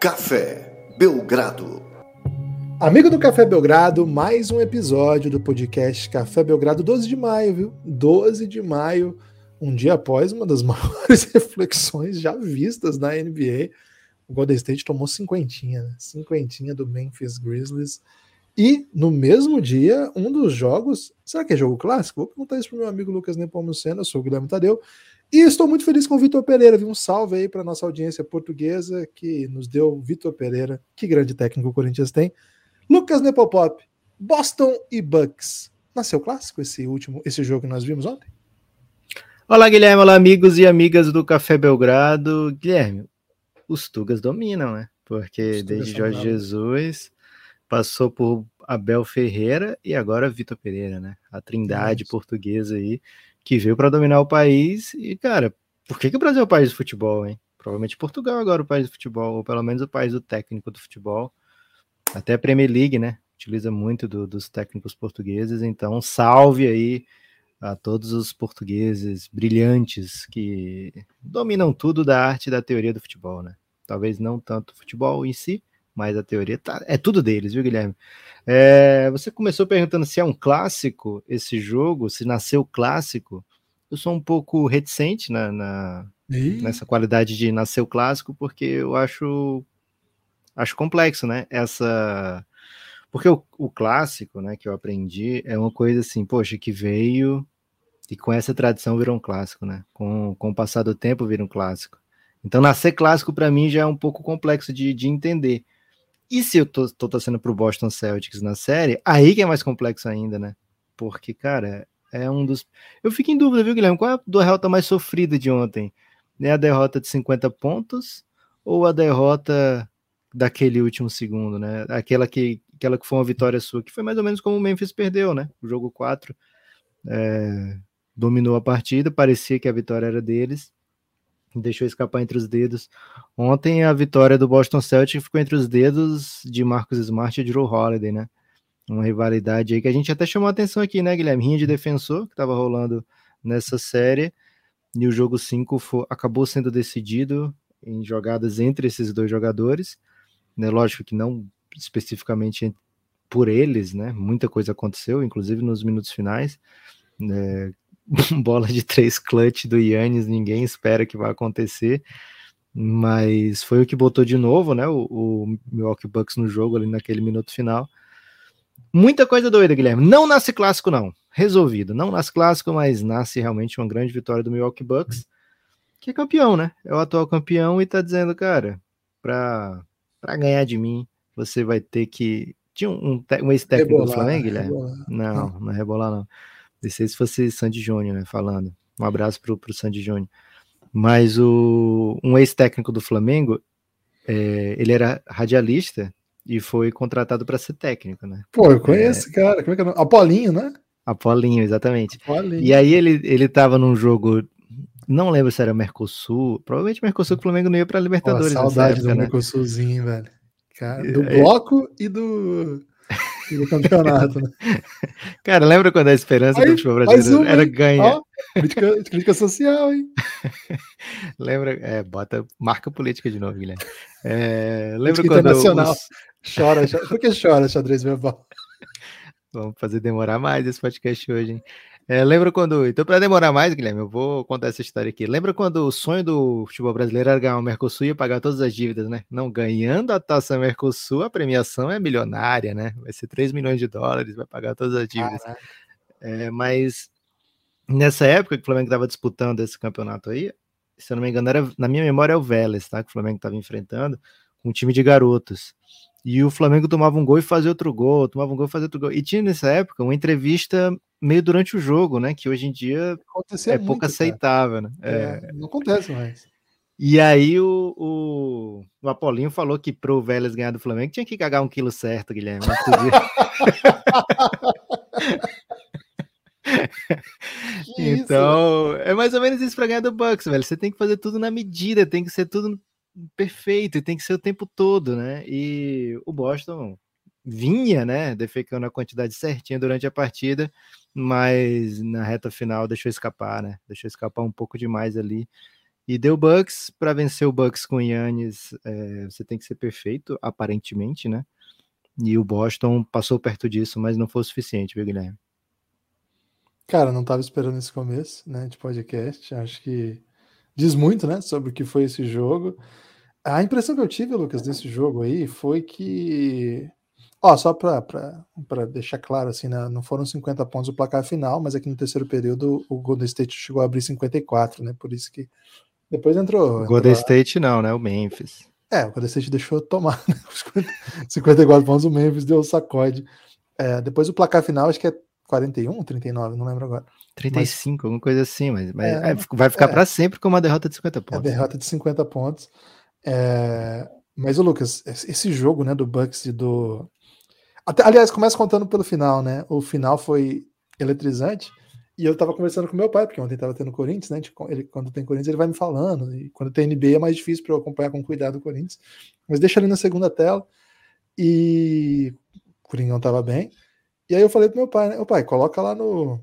Café Belgrado. Amigo do Café Belgrado, mais um episódio do podcast Café Belgrado, 12 de maio, viu? 12 de maio, um dia após uma das maiores reflexões já vistas na NBA. O Golden State tomou cinquentinha, né? cinquentinha do Memphis Grizzlies. E no mesmo dia, um dos jogos. Será que é jogo clássico? Vou perguntar isso para meu amigo Lucas Nepomuceno, eu sou o Guilherme Tadeu. E estou muito feliz com o Vitor Pereira. Um salve aí para nossa audiência portuguesa que nos deu o Vitor Pereira. Que grande técnico o Corinthians tem. Lucas Nepopop, Boston e Bucks. Nasceu clássico esse último, esse jogo que nós vimos ontem? Olá, Guilherme. Olá, amigos e amigas do Café Belgrado. Guilherme, os Tugas dominam, né? Porque desde Jorge Jesus passou por Abel Ferreira e agora Vitor Pereira, né? A trindade Isso. portuguesa aí que veio para dominar o país. E, cara, por que, que o Brasil é o país do futebol, hein? Provavelmente Portugal agora é o país do futebol, ou pelo menos o país do técnico do futebol. Até a Premier League, né? Utiliza muito do, dos técnicos portugueses. Então, salve aí a todos os portugueses brilhantes que dominam tudo da arte e da teoria do futebol, né? Talvez não tanto o futebol em si, mas a teoria tá, é tudo deles, viu, Guilherme? É, você começou perguntando se é um clássico esse jogo, se nasceu clássico. Eu sou um pouco reticente na, na nessa qualidade de nascer o clássico, porque eu acho acho complexo, né? Essa porque o, o, clássico, né, que eu aprendi é uma coisa assim, poxa, que veio e com essa tradição virou um clássico, né? Com, com o passar do tempo vira um clássico. Então, nascer clássico para mim já é um pouco complexo de, de entender. E se eu tô, tô torcendo pro Boston Celtics na série, aí que é mais complexo ainda, né? Porque, cara, é um dos. Eu fico em dúvida, viu, Guilherme? Qual é a derrota mais sofrida de ontem? É a derrota de 50 pontos ou a derrota daquele último segundo, né? Aquela que, aquela que foi uma vitória sua, que foi mais ou menos como o Memphis perdeu, né? O jogo 4 é, dominou a partida, parecia que a vitória era deles, deixou escapar entre os dedos. Ontem a vitória do Boston Celtics ficou entre os dedos de Marcus Smart e Drew Holiday, né? Uma rivalidade aí que a gente até chamou a atenção aqui, né, Guilherme? Rinha de defensor que estava rolando nessa série. E o jogo 5 acabou sendo decidido em jogadas entre esses dois jogadores. Né? Lógico que não especificamente por eles, né? Muita coisa aconteceu, inclusive nos minutos finais. Né? bola de três clutch do Yannis, ninguém espera que vai acontecer, mas foi o que botou de novo, né, o, o Milwaukee Bucks no jogo ali naquele minuto final. Muita coisa doida, Guilherme. Não nasce clássico, não. Resolvido. Não nasce clássico, mas nasce realmente uma grande vitória do Milwaukee Bucks, que é campeão, né? É o atual campeão e tá dizendo, cara, pra, pra ganhar de mim, você vai ter que. Tinha um, um, um ex-técnico do Flamengo, Guilherme? Rebolar. Não, não é rebolar, não. Não sei se fosse Sandy Júnior, né, falando. Um abraço pro, pro Sandy Júnior. Mas o, um ex-técnico do Flamengo, é, ele era radialista e foi contratado para ser técnico, né? Pô, eu conheço, é, cara. Como é que é? Apolinho, né? Apolinho, exatamente. Apolinho. E aí ele, ele tava num jogo, não lembro se era Mercosul, provavelmente Mercosul que o Flamengo não ia para Libertadores. Pô, saudade época, do né? Mercosulzinho, velho. Cara, do bloco e do do campeonato, né? Cara, lembra quando a esperança Aí, do futebol brasileiro um, era ganhar? Crítica, crítica, social, hein? lembra, é, bota, marca política de novo, Guilherme. É, lembra quando internacional. Os... Chora, chora, por que chora, xadrez verbal? Vamos fazer demorar mais esse podcast hoje, hein? É, lembra quando. Então, para demorar mais, Guilherme, eu vou contar essa história aqui. Lembra quando o sonho do futebol brasileiro era ganhar o Mercosul e pagar todas as dívidas, né? Não, ganhando a taça Mercosul, a premiação é milionária, né? Vai ser 3 milhões de dólares, vai pagar todas as dívidas. É, mas nessa época que o Flamengo estava disputando esse campeonato aí, se eu não me engano, era, na minha memória é o Vélez, tá? Que o Flamengo estava enfrentando, com um time de garotos. E o Flamengo tomava um gol e fazia outro gol, tomava um gol e fazia outro gol. E tinha nessa época uma entrevista meio durante o jogo, né? Que hoje em dia Acontecia é muito, pouco aceitável, né? É, é, não acontece mais. E aí o, o, o Apolinho falou que pro Vélez ganhar do Flamengo tinha que cagar um quilo certo, Guilherme. então, é mais ou menos isso para ganhar do Bucks, velho. Você tem que fazer tudo na medida, tem que ser tudo perfeito, e tem que ser o tempo todo, né? E o Boston vinha, né, defecando a quantidade certinha durante a partida, mas na reta final deixou escapar, né? Deixou escapar um pouco demais ali. E deu Bucks, para vencer o Bucks com o Yannis, é, você tem que ser perfeito, aparentemente, né? E o Boston passou perto disso, mas não foi o suficiente, viu, Guilherme? Cara, não estava esperando esse começo, né, de podcast. Acho que diz muito, né, sobre o que foi esse jogo. A impressão que eu tive, Lucas, desse jogo aí foi que Ó, só para deixar claro, assim, né, não foram 50 pontos o placar final, mas aqui no terceiro período o Golden State chegou a abrir 54, né? Por isso que depois entrou. O Golden State não, né? O Memphis. É, o Golden State deixou tomar né? 54 pontos, o Memphis deu o sacode. É, depois o placar final, acho que é 41, 39, não lembro agora. 35, mas, alguma coisa assim, mas, mas é, é, vai ficar é, para sempre com uma derrota de 50 pontos. É derrota de 50 pontos. É, mas o Lucas, esse jogo, né, do Bucks e do até, aliás, começa contando pelo final, né? O final foi eletrizante. E eu tava conversando com meu pai, porque ontem tava tendo Corinthians, né? Ele, quando tem Corinthians, ele vai me falando. E quando tem NBA é mais difícil para eu acompanhar com cuidado o Corinthians. Mas deixa ali na segunda tela. E o Coringão tava bem. E aí eu falei pro meu pai, né? Meu pai, coloca lá no,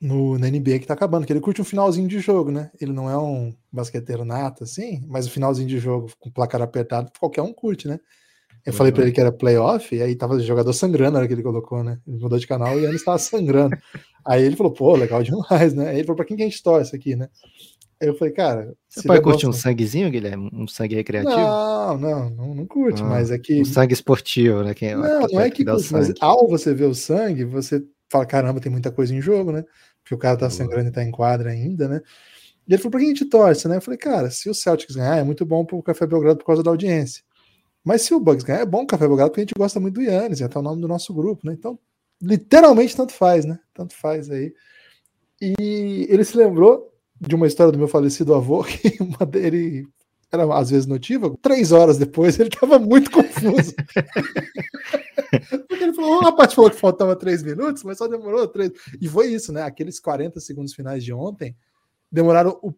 no, na NBA que tá acabando, que ele curte um finalzinho de jogo, né? Ele não é um basqueteiro nato, assim, mas o finalzinho de jogo com placar apertado, qualquer um curte, né? Eu falei para ele que era playoff, e aí tava o jogador sangrando na hora que ele colocou, né? Ele mudou de canal e ele estava sangrando. aí ele falou, pô, legal demais, né? Aí ele falou, pra quem que a gente torce aqui, né? Aí eu falei, cara. Você pode curtir um sanguezinho, Guilherme? Um sangue recreativo? Não, não, não, não curte, ah, mas é que. Um sangue esportivo, né? Quem, não, não é que curte, mas ao você ver o sangue, você fala, caramba, tem muita coisa em jogo, né? Porque o cara tá sangrando e tá em quadra ainda, né? E ele falou, pra quem a gente torce, né? Eu falei, cara, se o Celtics ganhar, é muito bom pro Café Belgrado por causa da audiência. Mas se o Bucks ganhar, é bom o Café Belgrado, porque a gente gosta muito do Yannis, é até o nome do nosso grupo, né? Então, literalmente, tanto faz, né? Tanto faz aí. E ele se lembrou de uma história do meu falecido avô, que uma dele era às vezes notívago, três horas depois ele estava muito confuso. Porque ele falou, a parte falou que faltava três minutos, mas só demorou três. E foi isso, né? Aqueles 40 segundos finais de ontem demoraram o,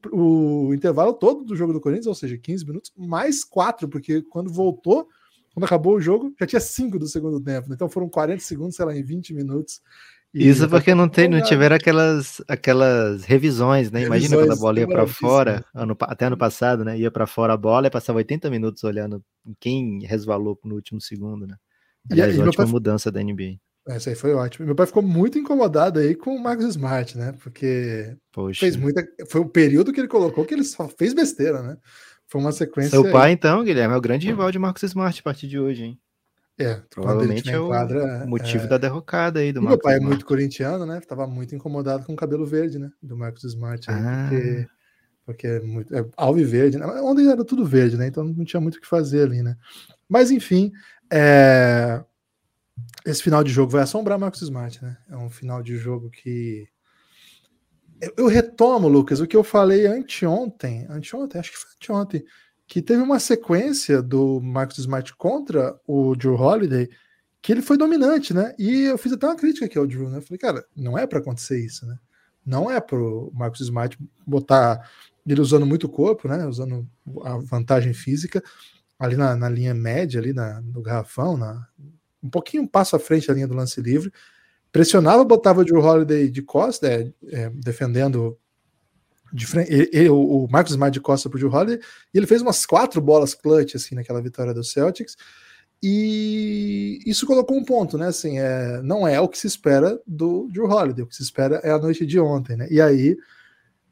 o, intervalo todo do jogo do Corinthians, ou seja, 15 minutos, mais 4, porque quando voltou, quando acabou o jogo, já tinha 5 do segundo tempo. Então foram 40 segundos, sei lá, em 20 minutos. Isso porque não, tem, não tiveram aquelas, aquelas revisões, né? Revisões, Imagina quando a bola ia para fora, ano, até ano passado, né? Ia para fora a bola e passava 80 minutos olhando quem resvalou no último segundo, né? Aliás, e, ótima pai... mudança da NBA. Essa aí foi ótimo. Meu pai ficou muito incomodado aí com o Marcos Smart, né? Porque Poxa. fez muita. Foi o período que ele colocou que ele só fez besteira, né? Foi uma sequência. Seu pai, então, Guilherme, é o grande rival de Marcos Smart a partir de hoje, hein? É, provavelmente é o motivo é... da derrocada aí do Marcos. Meu pai é muito corintiano, né? Tava muito incomodado com o cabelo verde, né? Do Marcos Smart. Aí, ah. Porque, porque é muito. É alviverde, né? Ontem era tudo verde, né? Então não tinha muito o que fazer ali, né? Mas enfim, é esse final de jogo vai assombrar Marcos Smart, né? É um final de jogo que. Eu, eu retomo, Lucas, o que eu falei anteontem, anteontem, acho que foi anteontem, que teve uma sequência do Marcos Smart contra o Drew Holiday que ele foi dominante, né? E eu fiz até uma crítica aqui ao Drew, né? Eu falei, cara, não é para acontecer isso, né? Não é pro Marcos Smart botar ele usando muito o corpo, né? Usando a vantagem física ali na, na linha média, ali na, no garrafão, na, um pouquinho um passo à frente da linha do lance livre, pressionava, botava o Drew Holiday de costa, é, é, defendendo de frente, ele, o Marcos Smart de costa para o Drew Holiday, e ele fez umas quatro bolas clutch assim naquela vitória do Celtics, e isso colocou um ponto, né? Assim, é, não é o que se espera do Drew Holiday, o que se espera é a noite de ontem, né? E aí,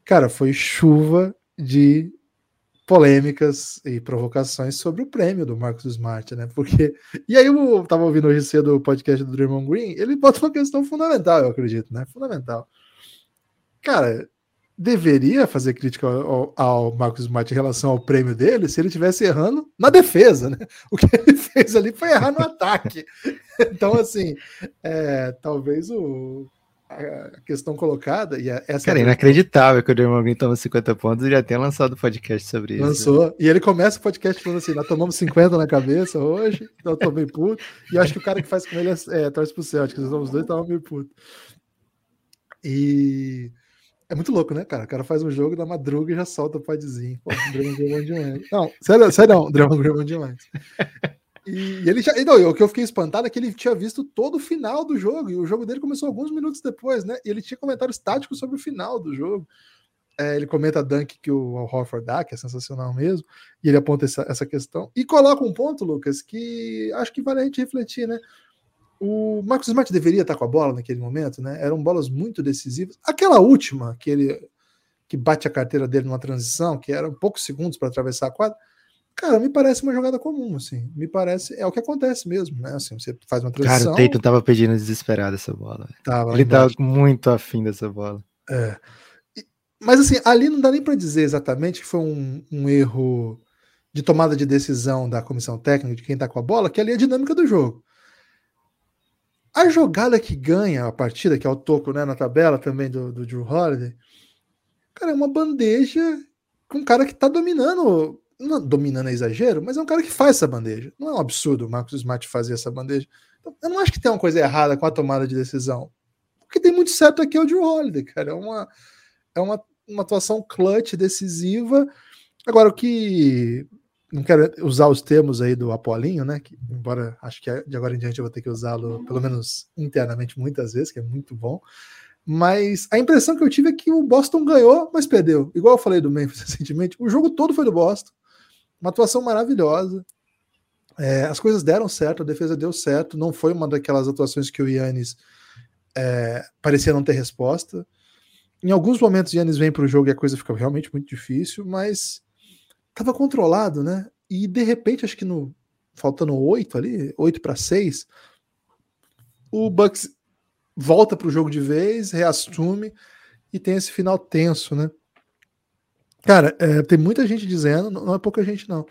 cara, foi chuva de polêmicas e provocações sobre o prêmio do Marcos Smart, né? Porque. E aí eu tava ouvindo hoje cedo o podcast do Draymond Green, ele bota uma questão fundamental, eu acredito, né? Fundamental. Cara, deveria fazer crítica ao, ao, Marcos Smart em relação ao prêmio dele se ele estivesse errando na defesa, né? O que ele fez ali foi errar no ataque. Então, assim, é, talvez o a questão colocada e essa Cara, é inacreditável que o Draymond Green toma 50 pontos e já tenha lançado podcast sobre isso. Lançou. E ele começa o podcast falando assim: nós tomamos 50 na cabeça hoje, eu tô meio puto. E acho que o cara que faz com ele é, é torce pro Celtic, os dois estavam meio puto. E é muito louco, né, cara? O cara faz um jogo da madruga e já solta o podzinho. Pô, Green é bom demais. Não, sério, sério não, o Draymond Green é bom demais. E ele já. Não, o que eu fiquei espantado é que ele tinha visto todo o final do jogo, e o jogo dele começou alguns minutos depois, né? E ele tinha comentários táticos sobre o final do jogo. É, ele comenta a dunk que o Al Horford dá, que é sensacional mesmo, e ele aponta essa, essa questão. E coloca um ponto, Lucas, que acho que vale a gente refletir, né? O Marcos Smart deveria estar com a bola naquele momento, né? Eram bolas muito decisivas. Aquela última, que ele que bate a carteira dele numa transição, que eram poucos segundos para atravessar a quadra, cara, me parece uma jogada comum, assim. Me parece, é o que acontece mesmo, né? Assim, você faz uma transição. Cara, o Tatum tava pedindo desesperado essa bola. Tava, ele tava muito afim dessa bola. É. Mas assim, ali não dá nem para dizer exatamente que foi um, um, erro de tomada de decisão da comissão técnica, de quem tá com a bola, que ali é a dinâmica do jogo. A jogada que ganha a partida, que é o toco né, na tabela também do, do Drew Holiday, cara, é uma bandeja com um cara que tá dominando. Não, dominando é exagero, mas é um cara que faz essa bandeja. Não é um absurdo o Marcos Smart fazer essa bandeja. Então, eu não acho que tem uma coisa errada com a tomada de decisão. O que tem muito certo aqui é o Drew Holiday, cara. É uma, é uma, uma atuação clutch, decisiva. Agora, o que não quero usar os termos aí do Apolinho, né? Que, embora acho que de agora em diante eu vou ter que usá-lo, pelo menos internamente, muitas vezes, que é muito bom. Mas a impressão que eu tive é que o Boston ganhou, mas perdeu. Igual eu falei do Memphis recentemente, o jogo todo foi do Boston. Uma atuação maravilhosa. É, as coisas deram certo, a defesa deu certo. Não foi uma daquelas atuações que o Yannis é, parecia não ter resposta. Em alguns momentos, o Yannis vem para o jogo e a coisa fica realmente muito difícil, mas tava controlado, né? E de repente, acho que no faltando oito ali, oito para seis, o Bucks volta para o jogo de vez, reassume e tem esse final tenso, né? Cara, é, tem muita gente dizendo, não é pouca gente não,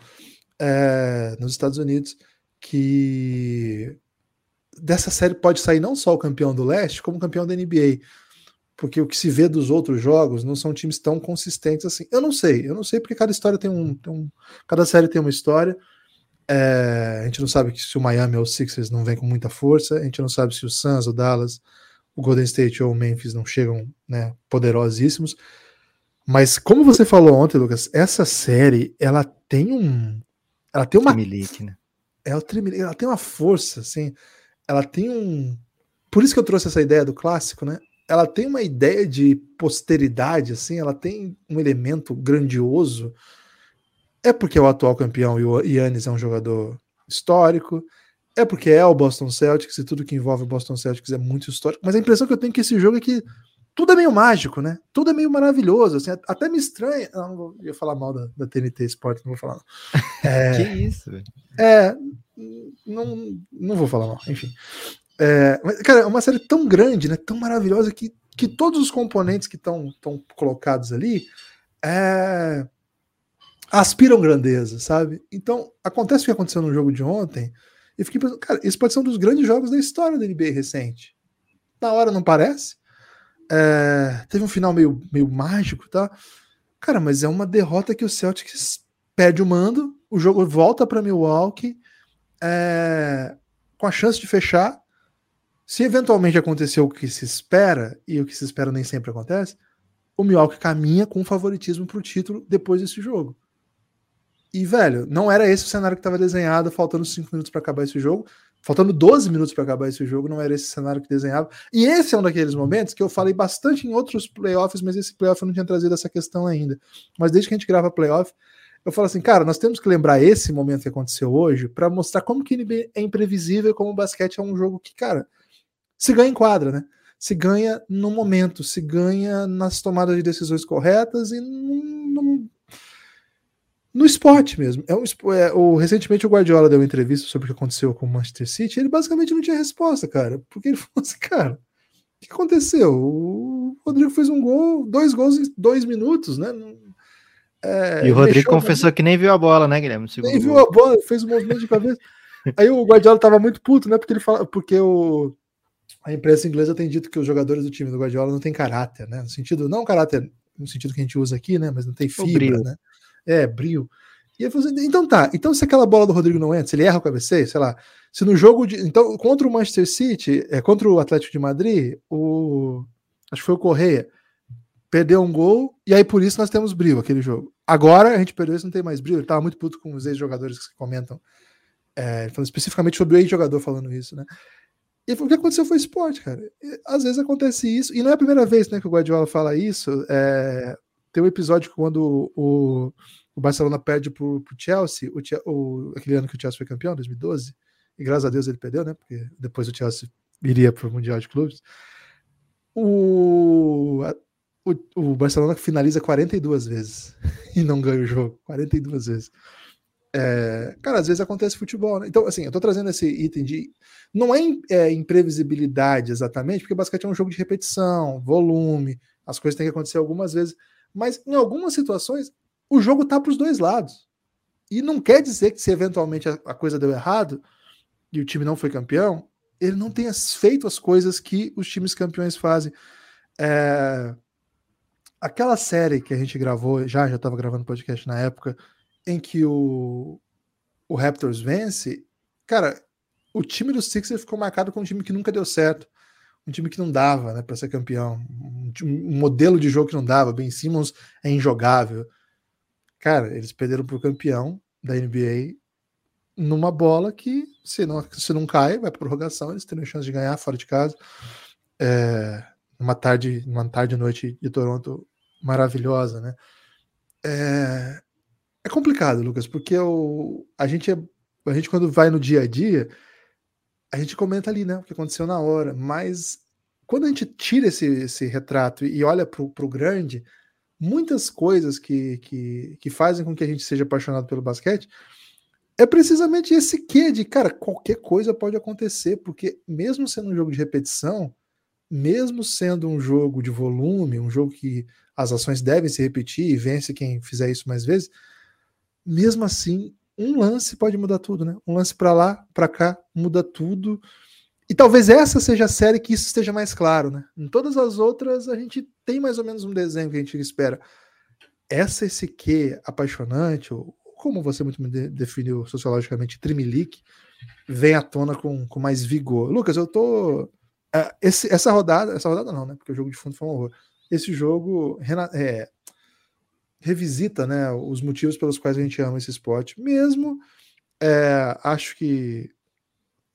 é, nos Estados Unidos, que dessa série pode sair não só o campeão do leste, como o campeão da NBA porque o que se vê dos outros jogos não são times tão consistentes assim. Eu não sei, eu não sei porque cada história tem um, tem um cada série tem uma história. É, a gente não sabe se o Miami ou o Sixers não vem com muita força, a gente não sabe se o Suns, o Dallas, o Golden State ou o Memphis não chegam, né, poderosíssimos. Mas como você falou ontem, Lucas, essa série ela tem um, ela tem uma Tremelique, né? Ela, ela tem uma força, assim, ela tem um. Por isso que eu trouxe essa ideia do clássico, né? Ela tem uma ideia de posteridade, assim, ela tem um elemento grandioso. É porque é o atual campeão e o Yannis é um jogador histórico, é porque é o Boston Celtics e tudo que envolve o Boston Celtics é muito histórico, mas a impressão que eu tenho é que esse jogo é que tudo é meio mágico, né? Tudo é meio maravilhoso, assim, até me estranha. Não, não vou, ia falar mal da, da TNT Sport, não vou falar. Não. É, que isso? É, não, não vou falar mal, enfim. É, mas, cara, é uma série tão grande, né, tão maravilhosa, que, que todos os componentes que estão colocados ali é, aspiram grandeza, sabe? Então, acontece o que aconteceu no jogo de ontem, e fiquei pensando, cara, isso pode ser um dos grandes jogos da história da NBA recente. Na hora não parece. É, teve um final meio, meio mágico, tá? Cara, mas é uma derrota que o Celtics perde o mando, o jogo volta para Milwaukee, é, com a chance de fechar, se eventualmente acontecer o que se espera, e o que se espera nem sempre acontece, o Milwaukee caminha com favoritismo para o título depois desse jogo. E, velho, não era esse o cenário que estava desenhado, faltando 5 minutos para acabar esse jogo. Faltando 12 minutos para acabar esse jogo, não era esse cenário que desenhava. E esse é um daqueles momentos que eu falei bastante em outros playoffs, mas esse playoff eu não tinha trazido essa questão ainda. Mas desde que a gente grava playoff, eu falo assim, cara, nós temos que lembrar esse momento que aconteceu hoje para mostrar como que é imprevisível e como o basquete é um jogo que, cara, se ganha em quadra, né? Se ganha no momento, se ganha nas tomadas de decisões corretas e no, no, esporte mesmo. É um, é, o, recentemente o Guardiola deu uma entrevista sobre o que aconteceu com o Manchester City ele basicamente não tinha resposta, cara. Porque ele falou assim, cara, o que aconteceu? O Rodrigo fez um gol, dois gols em dois minutos, né? É, e o Rodrigo confessou que nem viu a bola, né, Guilherme? Nem viu a bola, fez um movimento de cabeça. Aí o Guardiola tava muito puto, né? Porque ele fala, porque o a imprensa inglesa tem dito que os jogadores do time do Guardiola não têm caráter, né? No sentido, não caráter no sentido que a gente usa aqui, né? Mas não tem fibra, né? É, brilho. E assim, então tá, então se aquela bola do Rodrigo não entra, se ele erra o cabeceio, sei lá, se no jogo de. Então, contra o Manchester City, é, contra o Atlético de Madrid, o. Acho que foi o Correia, perdeu um gol, e aí por isso nós temos brilho aquele jogo. Agora a gente perdeu isso, não tem mais brilho. Ele tava muito puto com os ex-jogadores que comentam, é, falando especificamente sobre o ex-jogador falando isso, né? E o que aconteceu foi esporte, cara. E, às vezes acontece isso, e não é a primeira vez né, que o Guardiola fala isso. É, tem um episódio quando o, o Barcelona perde pro, pro Chelsea, o, o, aquele ano que o Chelsea foi campeão, 2012, e graças a Deus ele perdeu, né? Porque depois o Chelsea iria para o Mundial de Clubes. O, o, o, Barcelona finaliza 42 vezes e não ganha o jogo. 42 vezes. É, cara, às vezes acontece futebol, né? Então, assim, eu tô trazendo esse item de. Não é, é imprevisibilidade exatamente, porque basquete é um jogo de repetição, volume, as coisas têm que acontecer algumas vezes, mas em algumas situações o jogo tá para os dois lados. E não quer dizer que se eventualmente a, a coisa deu errado e o time não foi campeão, ele não tenha feito as coisas que os times campeões fazem. É, aquela série que a gente gravou, já já estava gravando podcast na época, em que o, o Raptors vence, cara, o time do Sixers ficou marcado como um time que nunca deu certo, um time que não dava, né, para ser campeão, um, um, modelo de jogo que não dava. Ben Simmons é injogável. Cara, eles perderam para o campeão da NBA numa bola que, se não, se não cai, vai para prorrogação, eles teriam chance de ganhar fora de casa. É, uma tarde, uma tarde e noite de Toronto maravilhosa, né? É, é complicado, Lucas, porque o, a gente é, a gente quando vai no dia a dia, a gente comenta ali, né, o que aconteceu na hora, mas quando a gente tira esse, esse retrato e olha para o grande, muitas coisas que, que, que fazem com que a gente seja apaixonado pelo basquete é precisamente esse quê de, cara, qualquer coisa pode acontecer, porque mesmo sendo um jogo de repetição, mesmo sendo um jogo de volume, um jogo que as ações devem se repetir e vence quem fizer isso mais vezes, mesmo assim, um lance pode mudar tudo, né? Um lance para lá, para cá, muda tudo. E talvez essa seja a série que isso esteja mais claro, né? Em todas as outras, a gente tem mais ou menos um desenho que a gente espera. Essa, esse que apaixonante, ou como você muito me definiu sociologicamente, trimilique, vem à tona com, com mais vigor. Lucas, eu tô. Uh, esse, essa rodada, essa rodada não, né? Porque o jogo de fundo foi um horror. Esse jogo é, revisita né, os motivos pelos quais a gente ama esse esporte, mesmo é, acho que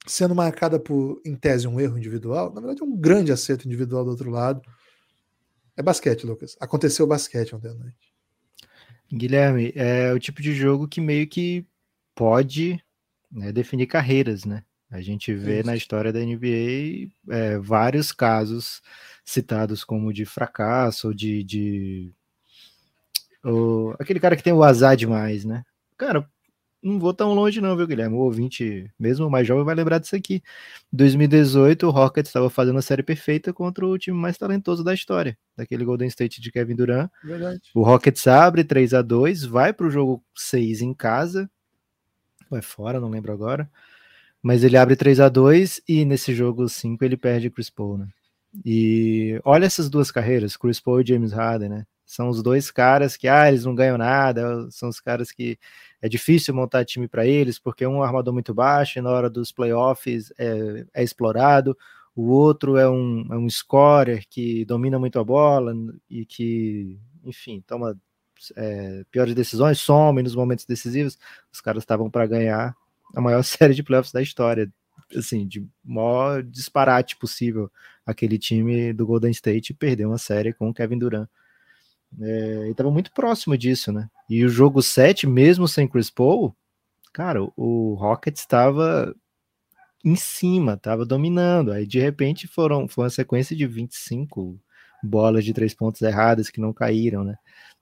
sendo marcada por, em tese, um erro individual, na verdade é um grande acerto individual do outro lado. É basquete, Lucas. Aconteceu basquete ontem à noite. Guilherme, é o tipo de jogo que meio que pode né, definir carreiras, né? A gente vê Isso. na história da NBA é, vários casos citados como de fracasso ou de, de o, aquele cara que tem o azar demais, né? Cara, não vou tão longe não, viu, Guilherme? O ouvinte, mesmo mais jovem, vai lembrar disso aqui. Em 2018, o Rockets estava fazendo a série perfeita contra o time mais talentoso da história, daquele Golden State de Kevin Durant. Verdade. O Rockets abre 3 a 2 vai para o jogo 6 em casa, vai fora, não lembro agora, mas ele abre 3 a 2 e nesse jogo 5 ele perde Chris Paul, né? E olha essas duas carreiras, Chris Paul e James Harden, né? São os dois caras que, ah, eles não ganham nada, são os caras que é difícil montar time para eles, porque um é um armador muito baixo e na hora dos playoffs é, é explorado, o outro é um, é um scorer que domina muito a bola e que, enfim, toma é, piores decisões, some nos momentos decisivos. Os caras estavam para ganhar a maior série de playoffs da história, assim, de maior disparate possível. Aquele time do Golden State perdeu uma série com o Kevin Durant. É, e estava muito próximo disso, né? E o jogo 7, mesmo sem Chris Paul, cara, o Rockets estava em cima, estava dominando. Aí de repente foram foi uma sequência de 25 bolas de três pontos erradas que não caíram, né?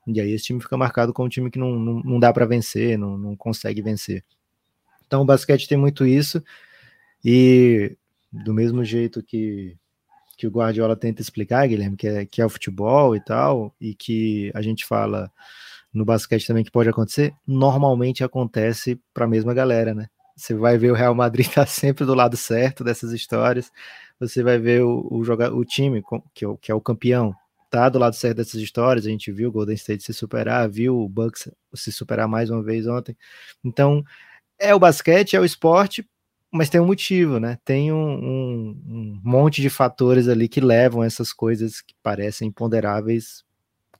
E aí esse time fica marcado como um time que não, não, não dá para vencer, não, não consegue vencer. Então o basquete tem muito isso. E do mesmo jeito que que o Guardiola tenta explicar, Guilherme, que é, que é o futebol e tal, e que a gente fala no basquete também que pode acontecer, normalmente acontece para a mesma galera, né? Você vai ver o Real Madrid tá sempre do lado certo dessas histórias, você vai ver o, o, o time, que é o, que é o campeão, tá do lado certo dessas histórias, a gente viu o Golden State se superar, viu o Bucks se superar mais uma vez ontem. Então, é o basquete, é o esporte, mas tem um motivo, né? Tem um, um, um, monte de fatores ali que levam essas coisas que parecem imponderáveis,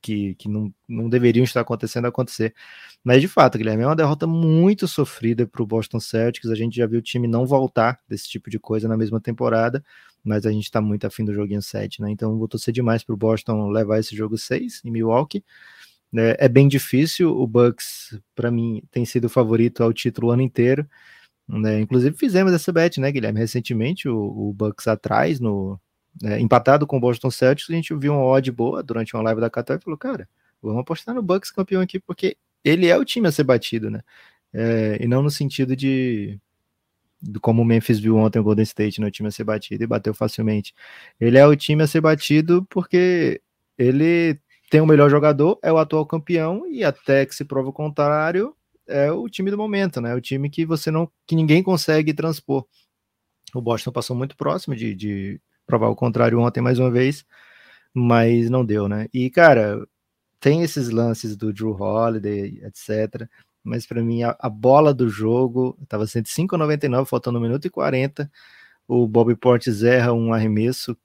que, que não, não deveriam estar acontecendo a acontecer. Mas de fato, Guilherme, é uma derrota muito sofrida para o Boston Celtics. A gente já viu o time não voltar desse tipo de coisa na mesma temporada. mas a gente está muito afim do joguinho 7, né? Então vou torcer demais para o Boston levar esse jogo 6 em Milwaukee. É, é bem difícil, o Bucks, para mim, tem sido o favorito ao título o ano inteiro. Né? Inclusive fizemos essa bet, né, Guilherme? Recentemente, o, o Bucks atrás, no, é, empatado com o Boston Celtics, a gente viu uma odd boa durante uma live da Qatar e falou, cara, vamos apostar no Bucks campeão aqui, porque ele é o time a ser batido, né? É, e não no sentido de, de, como o Memphis viu ontem o Golden State, no né? time a ser batido e bateu facilmente. Ele é o time a ser batido porque ele tem o melhor jogador, é o atual campeão e até que se prova o contrário, é o time do momento, né? O time que você não, que ninguém consegue transpor. O Boston passou muito próximo de, de provar o contrário ontem mais uma vez, mas não deu, né? E cara, tem esses lances do Drew Holiday, etc. Mas para mim a, a, bola do jogo estava 105,99, faltando 1 minuto e 40. O Bobby Portis erra um arremesso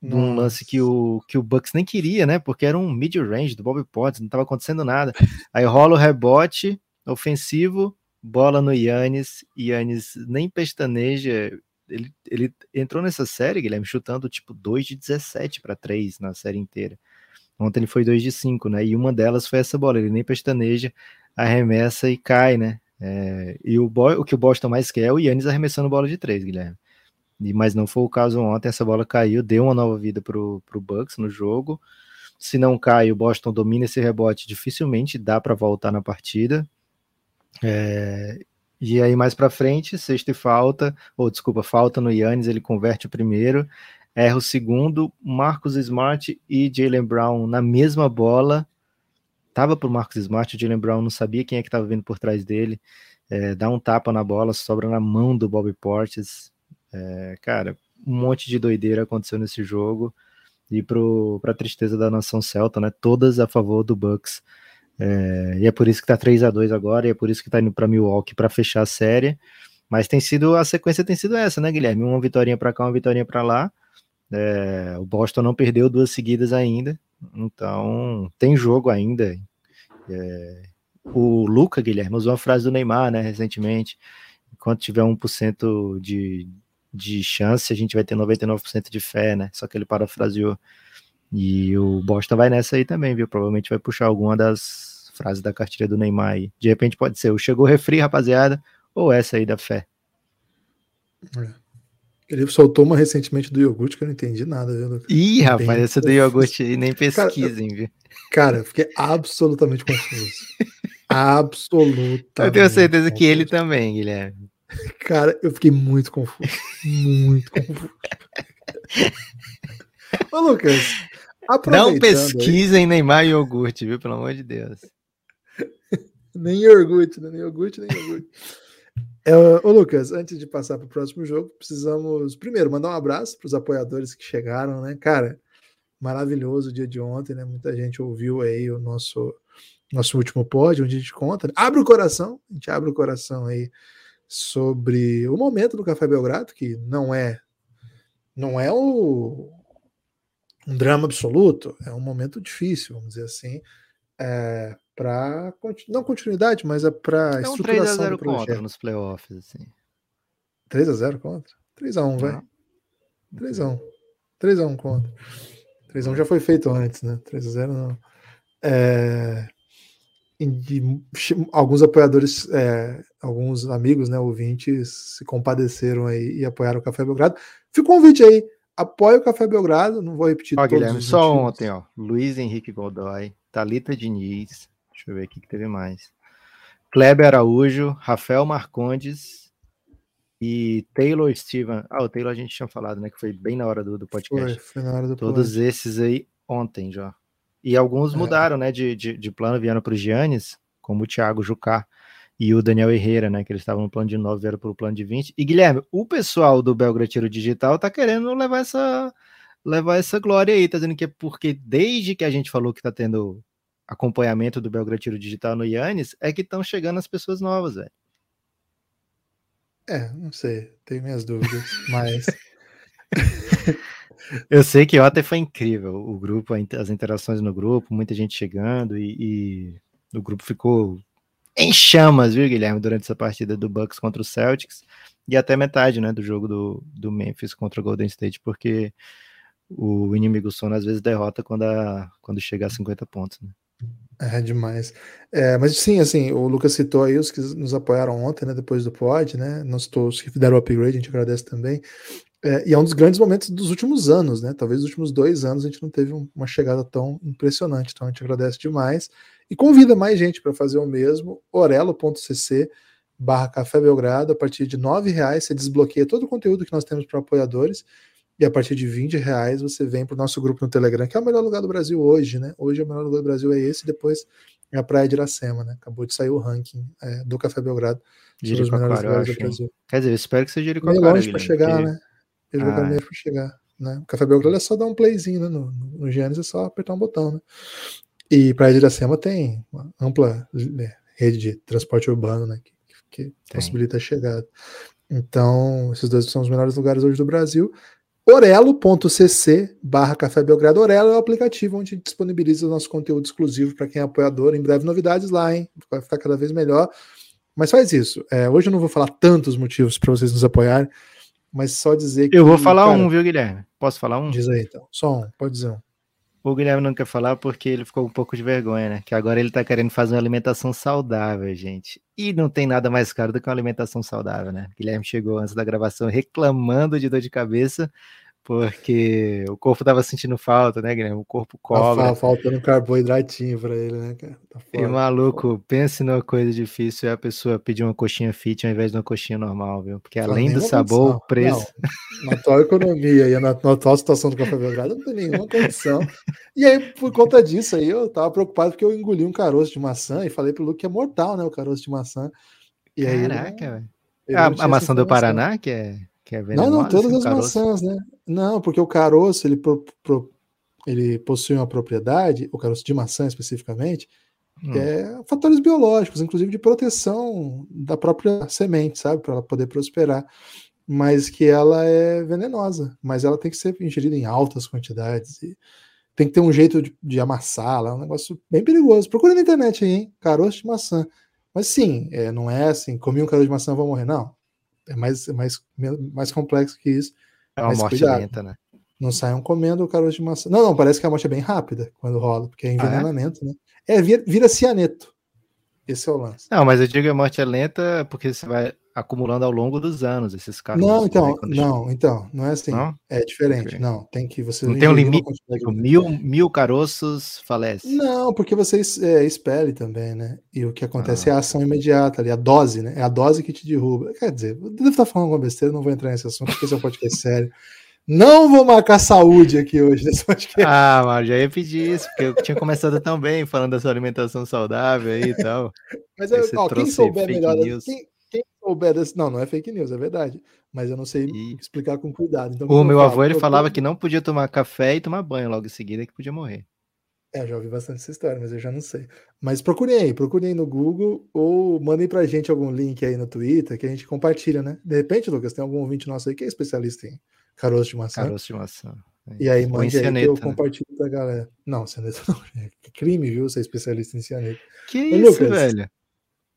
de um lance que o, que o Bucks nem queria, né? Porque era um mid-range do Bobby Portis, não estava acontecendo nada. Aí rola o rebote ofensivo, bola no Yannis, Yannis nem pestaneja. Ele, ele entrou nessa série, Guilherme, chutando tipo 2 de 17 para 3 na série inteira. Ontem ele foi 2 de 5, né? E uma delas foi essa bola. Ele nem pestaneja, arremessa e cai, né? É, e o, o que o Boston mais quer é o Yannis arremessando bola de 3, Guilherme. E, mas não foi o caso ontem. Essa bola caiu, deu uma nova vida pro, pro Bucks no jogo. Se não cai, o Boston domina esse rebote. Dificilmente dá para voltar na partida. É, e aí mais para frente, sexta e falta, ou desculpa, falta no Yannis, ele converte o primeiro erra o segundo, Marcos Smart e Jalen Brown na mesma bola. Tava pro Marcos Smart, o Jalen Brown não sabia quem é que estava vindo por trás dele. É, dá um tapa na bola, sobra na mão do Bobby Portis. É, cara, um monte de doideira aconteceu nesse jogo. E para tristeza da nação celta, né? Todas a favor do Bucks. É, e é por isso que tá 3 a 2 agora, e é por isso que tá indo para Milwaukee para fechar a série. Mas tem sido a sequência tem sido essa, né, Guilherme? Uma vitória para cá, uma vitória para lá. É, o Boston não perdeu duas seguidas ainda, então tem jogo ainda. É, o Luca Guilherme usou uma frase do Neymar, né, recentemente. Enquanto tiver 1% de, de chance, a gente vai ter 99% de fé, né? Só que ele parafraseou. E o Boston vai nessa aí também, viu? Provavelmente vai puxar alguma das frases da cartilha do Neymar aí. De repente pode ser o chegou refri, rapaziada, ou essa aí da fé. É. Ele soltou uma recentemente do iogurte que eu não entendi nada. Viu? Ih, rapaz, essa do iogurte aí nem pesquisem, viu? Cara, eu fiquei absolutamente confuso. absolutamente. Eu tenho certeza confuso. que ele também, Guilherme. Cara, eu fiquei muito confuso. Muito confuso. Ô, Lucas, não pesquisem aí... Neymar e iogurte, viu? Pelo amor de Deus. Nem iogurte, né? nem iogurte, nem iogurte. É, ô Lucas, antes de passar para o próximo jogo, precisamos primeiro mandar um abraço para os apoiadores que chegaram, né? Cara, maravilhoso o dia de ontem, né? Muita gente ouviu aí o nosso nosso último pod, onde a gente conta. Né? Abre o coração, a gente abre o coração aí sobre o momento do Café Belgrado, que não é não é o, um drama absoluto, é um momento difícil, vamos dizer assim. É, para não continuidade, mas é para um estruturação 3 a 0 do projeto. contra nos playoffs assim. 3 a 0 contra? 3 a 1, vai. 3 a 1. 3 a 1 contra. 3 a 1 já foi feito antes, né? 3 a 0 não. É... E, alguns apoiadores, é, alguns amigos, né, ouvintes, se compadeceram aí e apoiaram o Café Belgrado. Fica o convite aí, apoia o Café Belgrado, não vou repetir ó, todos Guilherme, só ontem, ó, Luiz Henrique Godoy, Talita Diniz, Deixa eu ver aqui que teve mais. Kleber Araújo, Rafael Marcondes e Taylor Steven. Ah, o Taylor a gente tinha falado, né? Que foi bem na hora do, do podcast. Foi, foi na hora do Todos podcast. esses aí ontem já. E alguns é. mudaram, né? De, de, de plano, vieram para o Giannis, como o Thiago Jucá e o Daniel Herrera, né? Que eles estavam no plano de 9, vieram para o plano de 20. E Guilherme, o pessoal do Belgrado Tiro Digital tá querendo levar essa levar essa glória aí, tá dizendo que é porque desde que a gente falou que tá tendo acompanhamento do Belgrado Tiro Digital no Yannis é que estão chegando as pessoas novas, velho. É, não sei, tenho minhas dúvidas, mas. Eu sei que ontem foi incrível o grupo, as interações no grupo, muita gente chegando e, e o grupo ficou em chamas, viu, Guilherme, durante essa partida do Bucks contra o Celtics e até metade, né, do jogo do, do Memphis contra o Golden State, porque o inimigo sono às vezes derrota quando, a, quando chega a 50 pontos, né? É demais. É, mas sim, assim, o Lucas citou aí os que nos apoiaram ontem, né? Depois do pod, né? Nós todos que deram o upgrade, a gente agradece também. É, e é um dos grandes momentos dos últimos anos, né? Talvez nos últimos dois anos a gente não teve uma chegada tão impressionante. Então a gente agradece demais e convida mais gente para fazer o mesmo. orelo.cc barra Café Belgrado. A partir de R$ reais você desbloqueia todo o conteúdo que nós temos para apoiadores. E a partir de 20 reais você vem para o nosso grupo no Telegram, que é o melhor lugar do Brasil hoje, né? Hoje é o melhor lugar do Brasil é esse, depois é a Praia de Iracema, né? Acabou de sair o ranking é, do Café Belgrado. Jericoacoara, do Brasil. Quer dizer, eu espero que seja Jericoacoara. Meio longe para chegar, né? Ele ah, meio para chegar. Né? O Café Belgrado é só dar um playzinho, né? No, no, no Gênesis é só apertar um botão, né? E Praia de Iracema tem uma ampla né, rede de transporte urbano, né? Que, que possibilita a chegada. Então, esses dois são os melhores lugares hoje do Brasil orelo.cc barra Café Belgrado. Orelo é o aplicativo onde a gente disponibiliza o nosso conteúdo exclusivo para quem é apoiador. Em breve novidades lá, hein? Vai ficar cada vez melhor. Mas faz isso. É, hoje eu não vou falar tantos motivos para vocês nos apoiarem, mas só dizer que. Eu vou falar cara, um, viu, Guilherme? Posso falar um? Diz aí então. Só um, pode dizer um. O Guilherme não quer falar porque ele ficou um pouco de vergonha, né? Que agora ele tá querendo fazer uma alimentação saudável, gente. E não tem nada mais caro do que uma alimentação saudável, né? O Guilherme chegou antes da gravação reclamando de dor de cabeça porque o corpo tava sentindo falta, né, Guilherme? O corpo tá cobra. Tá faltando carboidratinho pra ele, né, cara? Tá e maluco, pense numa coisa difícil é a pessoa pedir uma coxinha fit ao invés de uma coxinha normal, viu? Porque além do sabor, o preço. Não, na atual economia e na, na atual situação do Café Belgrado, não tem nenhuma condição. E aí, por conta disso aí, eu tava preocupado porque eu engoli um caroço de maçã e falei pro Luke que é mortal, né? O caroço de maçã. E Caraca, velho. A, a maçã do Paraná, que é que é venenosa, não, não, todas as maçãs, né? Não, porque o caroço ele, pro, pro, ele possui uma propriedade, o caroço de maçã especificamente, hum. é fatores biológicos, inclusive de proteção da própria semente, sabe, para ela poder prosperar. Mas que ela é venenosa, mas ela tem que ser ingerida em altas quantidades e tem que ter um jeito de, de amassá-la, é um negócio bem perigoso. Procura na internet aí, hein? Caroço de maçã. Mas sim, é, não é assim, comi um caroço de maçã, vou morrer. Não, é mais, é mais, mais complexo que isso. É uma morte cuidado. lenta, né? Não saiam comendo o caroço de maçã. Não, não, parece que a morte é bem rápida quando rola, porque é envenenamento, ah, é? né? É, vira, vira cianeto. Esse é o lance. Não, mas eu digo que a morte é lenta porque você vai acumulando ao longo dos anos esses caras. Não, então, não, então, não é assim. Não? É diferente. Okay. Não, tem que você. Não tem um limite. Tipo, mil, mil caroços falece. Não, porque você é, espere também, né? E o que acontece ah. é a ação imediata ali, a dose, né? É a dose que te derruba. Quer dizer, eu devo estar falando alguma besteira, não vou entrar nesse assunto, porque esse é um podcast sério. Não vou marcar saúde aqui hoje nesse podcast. Ah, mas já ia pedir isso, porque eu tinha começado tão bem falando da sua alimentação saudável aí e tal. Mas eu, ó, quem souber melhor, quem, quem souber desse. Não, não é fake news, é verdade. Mas eu não sei e... explicar com cuidado. Então, o meu avô ele falava que não podia tomar café e tomar banho logo em seguida, que podia morrer. É, já ouvi bastante essa história, mas eu já não sei. Mas procurem aí, procurem aí no Google ou mandem pra gente algum link aí no Twitter que a gente compartilha, né? De repente, Lucas, tem algum ouvinte nosso aí que é especialista em caroço de maçã. Caroço de maçã. É. E aí, mande aí cianeta, eu né? compartilho pra galera. Não, cianeta não. É crime, viu? Ser especialista em cianeta. Que Ô, isso, Lucas, velho?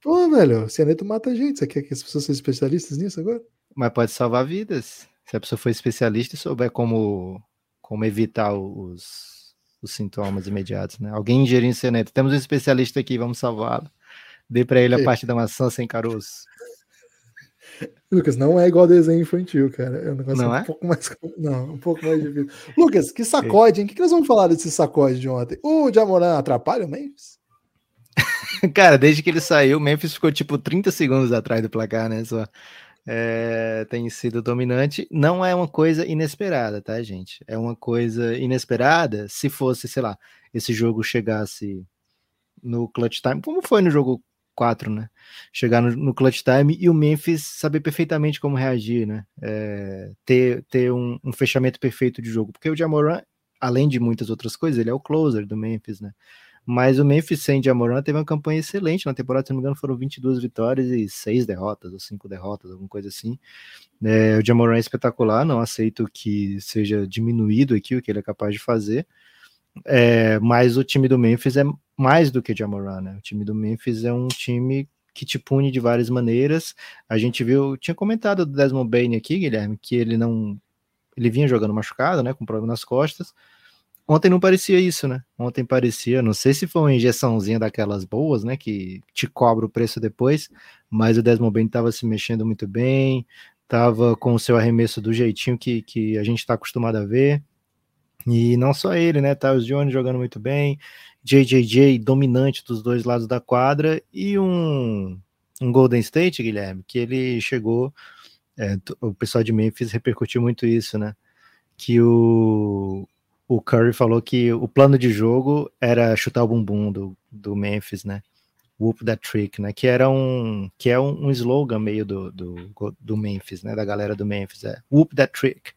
Pô, velho, cianeto mata a gente. Você quer que as pessoas sejam especialistas nisso agora? Mas pode salvar vidas. Se a pessoa for especialista e souber como, como evitar os, os sintomas imediatos, né? Alguém ingerindo cianeto. Temos um especialista aqui, vamos salvá-lo. Dê para ele a parte da maçã sem caroço. Lucas, não é igual desenho infantil, cara. É um negócio não um é? pouco mais. Não, um pouco mais difícil. Lucas, que sacode, hein? O que, que nós vamos falar desse sacode de ontem? O Jamoran atrapalha o Memphis? Cara, desde que ele saiu, o Memphis ficou tipo 30 segundos atrás do placar, né? Só. É, tem sido dominante. Não é uma coisa inesperada, tá, gente? É uma coisa inesperada se fosse, sei lá, esse jogo chegasse no clutch time, como foi no jogo 4, né? Chegar no, no clutch time e o Memphis saber perfeitamente como reagir, né? É, ter ter um, um, fechamento perfeito de jogo, porque o Jamoran, além de muitas outras coisas, ele é o closer do Memphis, né? Mas o Memphis sem Jamoran teve uma campanha excelente na temporada, se não me engano, foram 22 vitórias e 6 derrotas, ou 5 derrotas, alguma coisa assim. É, o Jamoran é espetacular, não aceito que seja diminuído aqui o que ele é capaz de fazer. É, mas o time do Memphis é mais do que Jamoran, né? O time do Memphis é um time que te pune de várias maneiras. A gente viu, tinha comentado do Desmond Bain aqui, Guilherme, que ele não ele vinha jogando machucado, né, com problema nas costas. Ontem não parecia isso, né? Ontem parecia, não sei se foi uma injeçãozinha daquelas boas, né, que te cobra o preço depois, mas o Desmond Bain estava se mexendo muito bem, estava com o seu arremesso do jeitinho que, que a gente está acostumado a ver. E não só ele, né? Tyus Jones jogando muito bem, JJJ dominante dos dois lados da quadra e um, um Golden State, Guilherme, que ele chegou, é, o pessoal de Memphis repercutiu muito isso, né? Que o, o Curry falou que o plano de jogo era chutar o bumbum do, do Memphis, né? Whoop that trick, né? Que era um que é um, um slogan meio do, do, do Memphis, né? Da galera do Memphis, é Whoop that trick,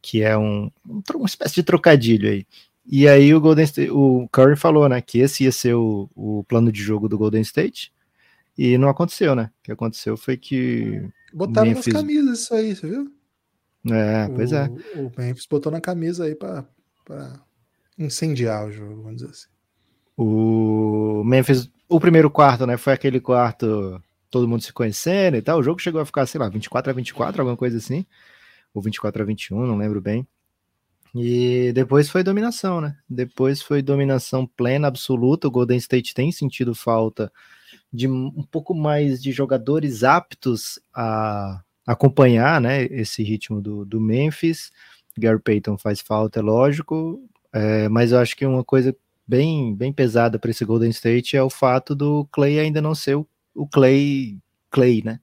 que é um, uma espécie de trocadilho aí. E aí o Golden State, o Curry falou, né, que esse ia ser o, o plano de jogo do Golden State. E não aconteceu, né? O que aconteceu foi que. Botaram Memphis... nas camisas isso aí, você viu? É, pois é. O Memphis botou na camisa aí para incendiar o jogo, vamos dizer assim. O Memphis, o primeiro quarto, né? Foi aquele quarto, todo mundo se conhecendo e tal. O jogo chegou a ficar, sei lá, 24 a 24, alguma coisa assim. Ou 24 a 21, não lembro bem. E depois foi dominação, né? Depois foi dominação plena, absoluta. O Golden State tem sentido falta de um pouco mais de jogadores aptos a acompanhar né, esse ritmo do, do Memphis. Gary Payton faz falta, é lógico, é, mas eu acho que uma coisa bem, bem pesada para esse Golden State é o fato do Clay ainda não ser o, o Clay, Clay, né?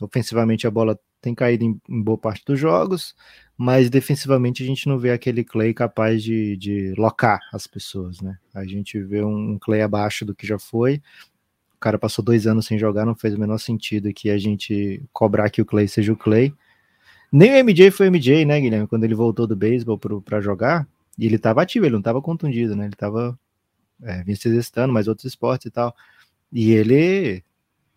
Ofensivamente a bola tem caído em, em, boa parte dos jogos, mas defensivamente a gente não vê aquele Clay capaz de, de locar as pessoas, né? A gente vê um, um Clay abaixo do que já foi. O cara passou dois anos sem jogar, não fez o menor sentido que a gente cobrar que o Clay seja o Clay. Nem o MJ foi o MJ, né, Guilherme? Quando ele voltou do beisebol para jogar, e ele estava ativo, ele não estava contundido, né? Ele estava é, vinha se exercitando, mais outros esportes e tal. E ele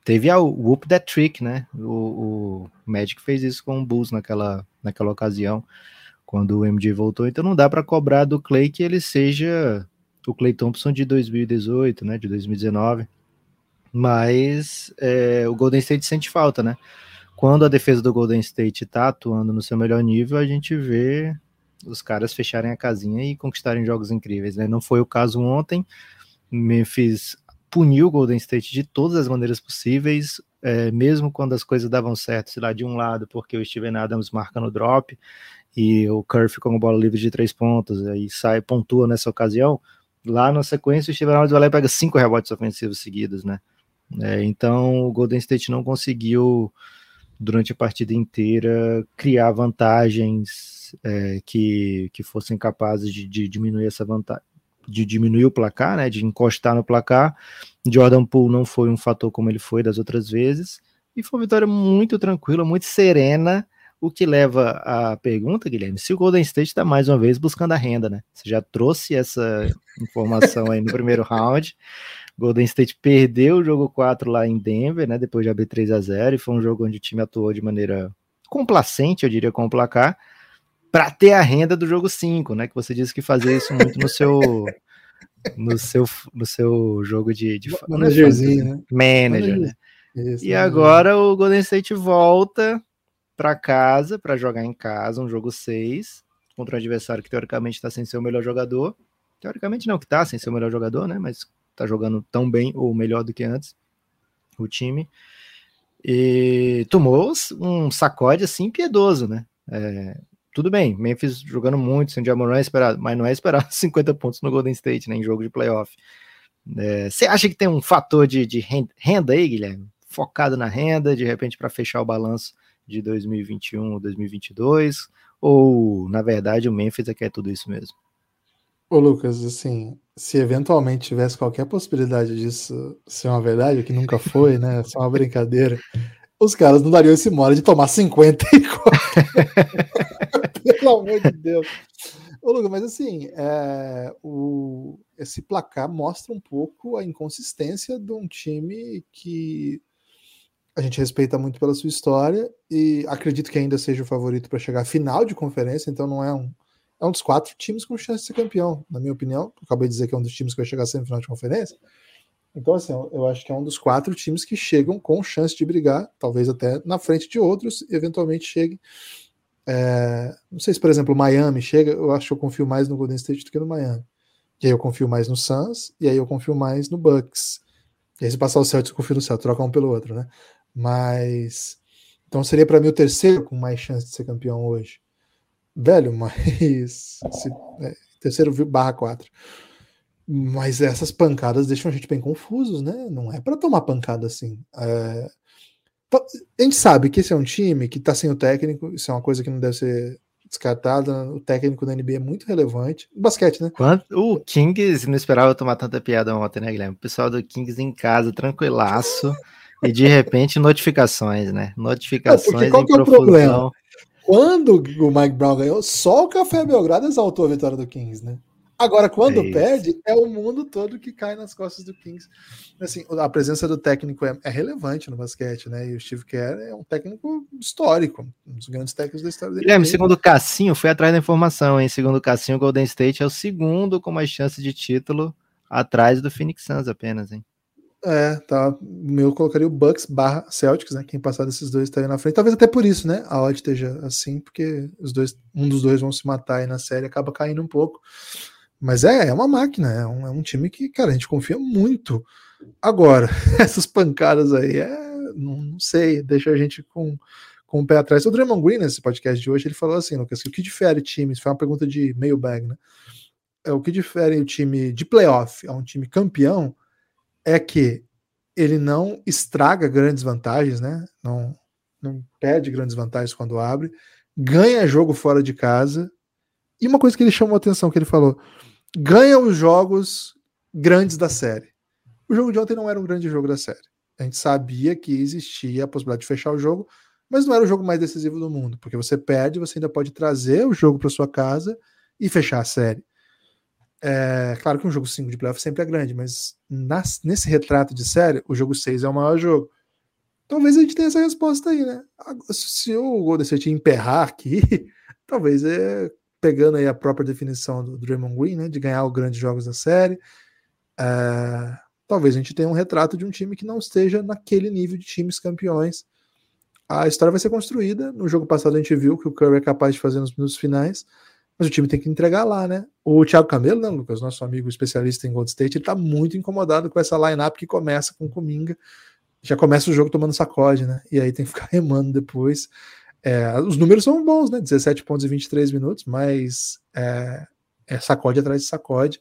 Teve a Whoop That Trick, né? O, o Magic fez isso com o Bulls naquela, naquela ocasião, quando o MJ voltou. Então não dá para cobrar do Clay que ele seja o Clay Thompson de 2018, né? De 2019. Mas é, o Golden State sente falta, né? Quando a defesa do Golden State tá atuando no seu melhor nível, a gente vê os caras fecharem a casinha e conquistarem jogos incríveis, né? Não foi o caso ontem. Memphis puniu o Golden State de todas as maneiras possíveis, é, mesmo quando as coisas davam certo, sei lá, de um lado, porque o Steven Adams marca no drop e o Curry ficou com bola livre de três pontos, aí sai, pontua nessa ocasião, lá na sequência o Steven Adams vai lá e pega cinco rebotes ofensivos seguidos, né? É, então o Golden State não conseguiu, durante a partida inteira, criar vantagens é, que, que fossem capazes de, de diminuir essa vantagem de diminuir o placar, né, de encostar no placar. Jordan Poole não foi um fator como ele foi das outras vezes, e foi uma vitória muito tranquila, muito serena, o que leva à pergunta, Guilherme, se o Golden State está mais uma vez buscando a renda, né? Você já trouxe essa informação aí no primeiro round. Golden State perdeu o jogo 4 lá em Denver, né? Depois de abrir 3 a 0 e foi um jogo onde o time atuou de maneira complacente, eu diria, com o placar para ter a renda do jogo 5, né? Que você disse que fazia isso muito no seu no seu no seu jogo de, de managerzinho, né? Manager, né? Isso, e manager. agora o Golden State volta para casa para jogar em casa um jogo 6 contra um adversário que teoricamente está sem ser o melhor jogador. Teoricamente não que tá sem ser o melhor jogador, né? Mas tá jogando tão bem ou melhor do que antes o time. E tomou um sacode assim piedoso, né? É, tudo bem, Memphis jogando muito, sem Jamoran é esperado, mas não é esperado 50 pontos no Golden State, né, em jogo de playoff. É, você é, acha que tem um fator de, de, renda aí, Guilherme? Focado na renda, de repente, para fechar o balanço de 2021 ou 2022? Ou, na verdade, o Memphis é que é tudo isso mesmo? Ô, Lucas, assim, se eventualmente tivesse qualquer possibilidade disso ser uma verdade, que nunca foi, né? Só uma brincadeira, os caras não dariam esse mole de tomar 54. Pelo amor de Deus. Ô, Lucas, mas assim, é, o, esse placar mostra um pouco a inconsistência de um time que a gente respeita muito pela sua história e acredito que ainda seja o favorito para chegar à final de conferência, então não é um é um dos quatro times com chance de ser campeão, na minha opinião. Acabei de dizer que é um dos times que vai chegar a semifinal de conferência. Então, assim, eu acho que é um dos quatro times que chegam com chance de brigar, talvez até na frente de outros, eventualmente cheguem. É, não sei se, por exemplo, Miami chega, eu acho que eu confio mais no Golden State do que no Miami. E aí eu confio mais no Suns, e aí eu confio mais no Bucks. E aí se passar o Celtics, eu confio no Celtics, troca um pelo outro, né? Mas. Então seria para mim o terceiro com mais chance de ser campeão hoje. Velho, mas. Se, é, terceiro barra quatro. Mas essas pancadas deixam a gente bem confusos, né? Não é para tomar pancada assim. É... A gente sabe que esse é um time que tá sem o técnico, isso é uma coisa que não deve ser descartada. O técnico da NBA é muito relevante. Basquete, né? O Kings não esperava tomar tanta piada ontem, né, Guilherme? O pessoal do Kings em casa, tranquilaço. e de repente, notificações, né? Notificações. É, qual que é o problema? Quando o Mike Brown ganhou, só o Café Belgrado exaltou a vitória do Kings, né? Agora, quando é perde, é o mundo todo que cai nas costas do Kings. Assim, a presença do técnico é, é, relevante no basquete, né? E o Steve Kerr é um técnico histórico, um dos grandes técnicos da história dele. Guilherme, segundo o Cassinho, fui atrás da informação, hein? Segundo o Cassinho, o Golden State é o segundo com mais chance de título, atrás do Phoenix Suns apenas, hein? É, tá. O meu colocaria o Bucks barra Celtics, né? Quem passar desses dois tá aí na frente. Talvez até por isso, né? A odd esteja assim, porque os dois, um dos dois vão se matar aí na série, acaba caindo um pouco. Mas é, é uma máquina, é um, é um time que, cara, a gente confia muito. Agora, essas pancadas aí, é, não, não, sei, deixa a gente com, com o pé atrás. O Draymond Green, nesse podcast de hoje, ele falou assim, Lucas, que o que difere times, foi uma pergunta de mailbag, né? É, o que difere o time de playoff a um time campeão é que ele não estraga grandes vantagens, né? Não, não perde grandes vantagens quando abre, ganha jogo fora de casa. E uma coisa que ele chamou a atenção, que ele falou: ganha os jogos grandes da série. O jogo de ontem não era um grande jogo da série. A gente sabia que existia a possibilidade de fechar o jogo, mas não era o jogo mais decisivo do mundo, porque você perde, você ainda pode trazer o jogo para sua casa e fechar a série. É, claro que um jogo 5 de playoff sempre é grande, mas nas, nesse retrato de série, o jogo 6 é o maior jogo. Talvez a gente tenha essa resposta aí, né? Se o Golden State emperrar aqui, talvez é pegando aí a própria definição do Draymond Green, né, de ganhar os grandes jogos da série. É, talvez a gente tenha um retrato de um time que não esteja naquele nível de times campeões. A história vai ser construída. No jogo passado a gente viu que o Curry é capaz de fazer nos minutos finais, mas o time tem que entregar lá, né? O Thiago Camelo, né, Lucas, nosso amigo especialista em Gold State, ele tá muito incomodado com essa lineup que começa com Cominga. Já começa o jogo tomando sacode, né? E aí tem que ficar remando depois. É, os números são bons, né? 17 pontos em 23 minutos, mas é, é sacode atrás de sacode.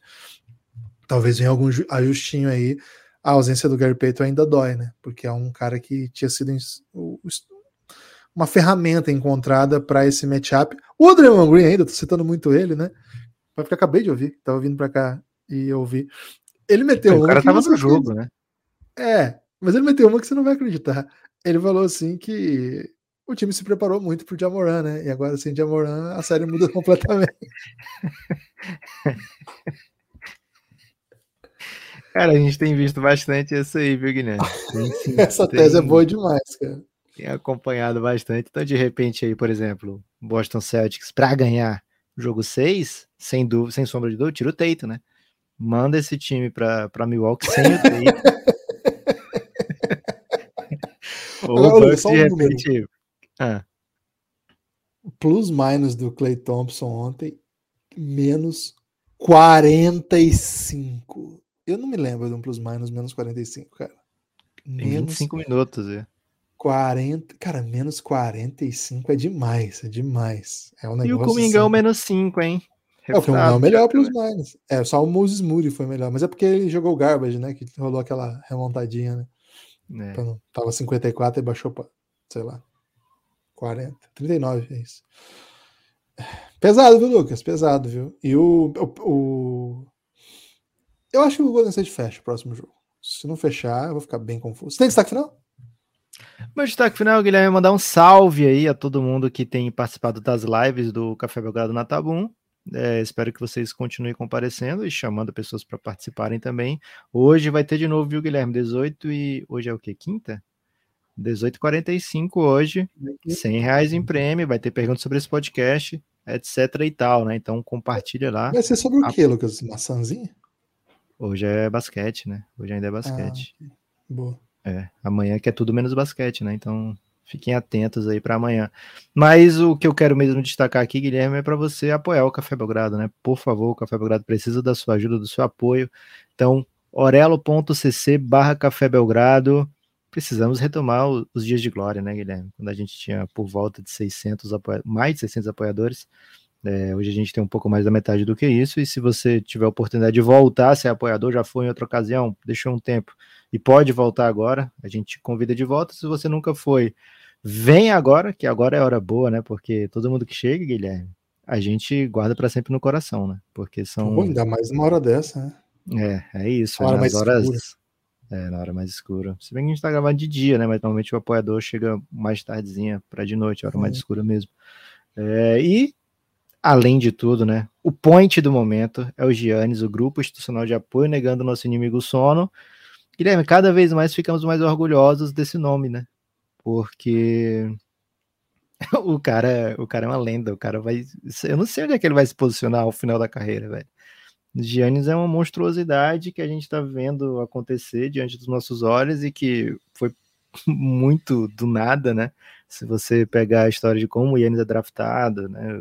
Talvez venha algum ajustinho aí. A ausência do Gary Payton ainda dói, né? Porque é um cara que tinha sido uma ferramenta encontrada para esse matchup. O Draymond Green ainda, tô citando muito ele, né? Porque acabei de ouvir, tava vindo para cá e ouvi. Ele meteu o cara tava no jogo, né? É, mas ele meteu uma que você não vai acreditar. Ele falou assim que o time se preparou muito pro Jamoran, né? E agora sem Jamoran a série muda completamente. Cara, a gente tem visto bastante isso aí, viu, Guilherme? Sim, Essa tem, tese é boa demais, cara. Tem acompanhado bastante. Então, de repente, aí, por exemplo, Boston Celtics, para ganhar o jogo 6, sem dúvida, sem sombra de dúvida, tira o Teito, né? Manda esse time para Milwaukee sem o Teito. Ou Agora, de repente, ah. Plus minus do Clay Thompson ontem, menos 45. Eu não me lembro de um plus minus menos 45, cara. Menos 25 minutos, é. 40, cara, menos 45 é demais, é demais. É um negócio e o Comingão assim. menos 5, hein? É, o Comingão é melhor plus minus. É, só o Moses Moody foi melhor, mas é porque ele jogou garbage, né? Que rolou aquela remontadinha, né? É. Então, tava 54 e baixou pra, sei lá, 40, 39, é isso. Pesado, viu, Lucas? Pesado, viu? E o, o, o, Eu acho que o Golden State fecha o próximo jogo. Se não fechar, eu vou ficar bem confuso. Você tem destaque final? Meu destaque final, Guilherme, é mandar um salve aí a todo mundo que tem participado das lives do Café Belgrado na Tabum. É, espero que vocês continuem comparecendo e chamando pessoas para participarem também. Hoje vai ter de novo, viu, Guilherme? 18 e. Hoje é o quê? Quinta? 18h45 hoje, 100 reais em prêmio, vai ter perguntas sobre esse podcast. etc e tal, né? Então compartilha lá. Vai ser sobre o que, Lucas? Maçãzinha? Hoje é basquete, né? Hoje ainda é basquete. Ah, boa. É, amanhã que é tudo menos basquete, né? Então fiquem atentos aí para amanhã. Mas o que eu quero mesmo destacar aqui, Guilherme, é para você apoiar o Café Belgrado, né? Por favor, o Café Belgrado precisa da sua ajuda, do seu apoio. Então, orelo.cc barra Café Belgrado. Precisamos retomar os dias de glória, né, Guilherme? Quando a gente tinha por volta de 600 mais de 600 apoiadores. É, hoje a gente tem um pouco mais da metade do que isso, e se você tiver a oportunidade de voltar a ser apoiador, já foi em outra ocasião, deixou um tempo e pode voltar agora, a gente te convida de volta. Se você nunca foi, vem agora, que agora é hora boa, né? Porque todo mundo que chega, Guilherme, a gente guarda para sempre no coração, né? Porque são. Pô, ainda mais uma hora dessa, né? É, é isso. hora mais horas. Escura. É, na hora mais escura. Se bem que a gente tá gravando de dia, né? Mas normalmente o apoiador chega mais tardezinha para de noite, a hora mais escura mesmo. É, e além de tudo, né? O point do momento é o Giannis, o grupo institucional de apoio negando nosso inimigo sono. Guilherme, cada vez mais ficamos mais orgulhosos desse nome, né? Porque o cara, o cara é uma lenda, o cara vai, eu não sei onde é que ele vai se posicionar ao final da carreira, velho. Giannis é uma monstruosidade que a gente está vendo acontecer diante dos nossos olhos e que foi muito do nada, né? Se você pegar a história de como o Giannis é draftado, né?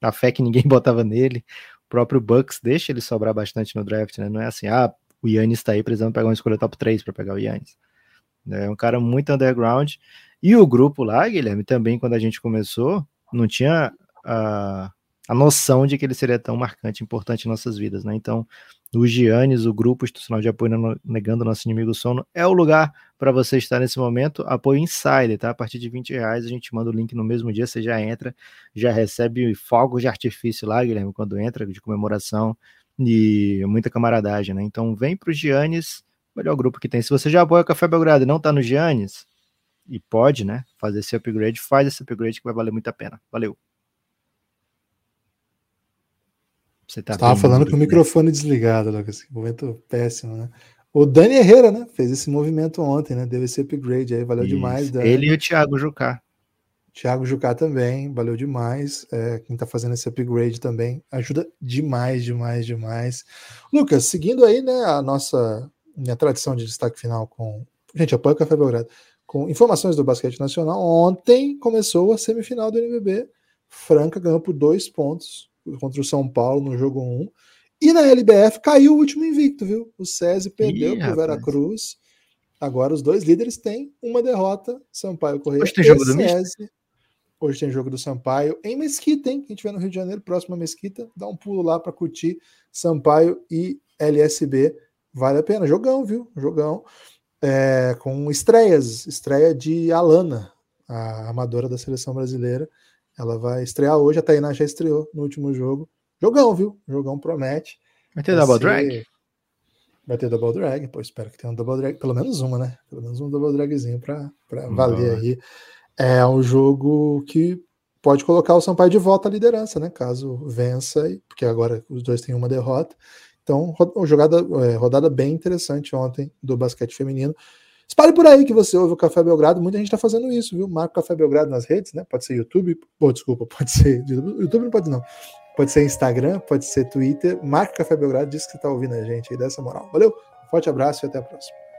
a fé que ninguém botava nele. O próprio Bucks deixa ele sobrar bastante no draft, né? Não é assim, ah, o Yannis está aí precisando pegar uma escolha top 3 para pegar o Yannis. É um cara muito underground. E o grupo lá, Guilherme, também quando a gente começou, não tinha a, a noção de que ele seria tão marcante, importante em nossas vidas, né? Então, o Giannis, o grupo institucional de apoio negando nosso inimigo sono, é o lugar para você estar nesse momento. Apoio Insider, tá? A partir de 20 reais a gente manda o link no mesmo dia, você já entra, já recebe fogos de artifício lá, Guilherme, quando entra, de comemoração e muita camaradagem, né? Então vem para o Giannis, melhor grupo que tem. Se você já apoia o Café Belgrado e não tá no Giannis, e pode, né, fazer esse upgrade, faz esse upgrade que vai valer muito a pena. Valeu! Você tá Estava falando com o microfone desligado, Lucas. Momento péssimo, né? O Dani Herrera, né? Fez esse movimento ontem, né? Deu esse upgrade aí, valeu Isso. demais. Dani. Ele e o Thiago Jucá. Thiago Jucá também, valeu demais. É, quem tá fazendo esse upgrade também ajuda demais, demais, demais. Lucas, seguindo aí, né, a nossa minha tradição de destaque final com. Gente, apoia o Café Belgrado. Com informações do basquete nacional. Ontem começou a semifinal do NBB. Franca ganhou por dois pontos contra o São Paulo no jogo 1. E na LBF caiu o último invicto, viu? O SESI perdeu para o Veracruz. Agora os dois líderes têm uma derrota. Sampaio Correia Hoje tem jogo do SESI. Hoje tem jogo do Sampaio em Mesquita, hein? Quem estiver no Rio de Janeiro, próxima Mesquita, dá um pulo lá para curtir Sampaio e LSB. Vale a pena. Jogão, viu? Jogão. É, com estreias. Estreia de Alana, a amadora da seleção brasileira. Ela vai estrear hoje, a Tainá já estreou no último jogo. Jogão, viu? Jogão promete. Vai ter vai double ser... drag? Vai ter double drag, pô, espero que tenha um double drag, pelo menos uma, né? Pelo menos um double dragzinho para valer aí. É um jogo que pode colocar o Sampaio de volta à liderança, né? Caso vença, porque agora os dois têm uma derrota. Então, jogada, é, rodada bem interessante ontem do basquete feminino. Espalhe por aí que você ouve o Café Belgrado. Muita gente está fazendo isso, viu? Marca o Café Belgrado nas redes, né? Pode ser YouTube. Pô, desculpa, pode ser. YouTube não pode, não. Pode ser Instagram, pode ser Twitter. Marca o Café Belgrado, diz que está ouvindo a gente aí dessa moral. Valeu, forte abraço e até a próxima.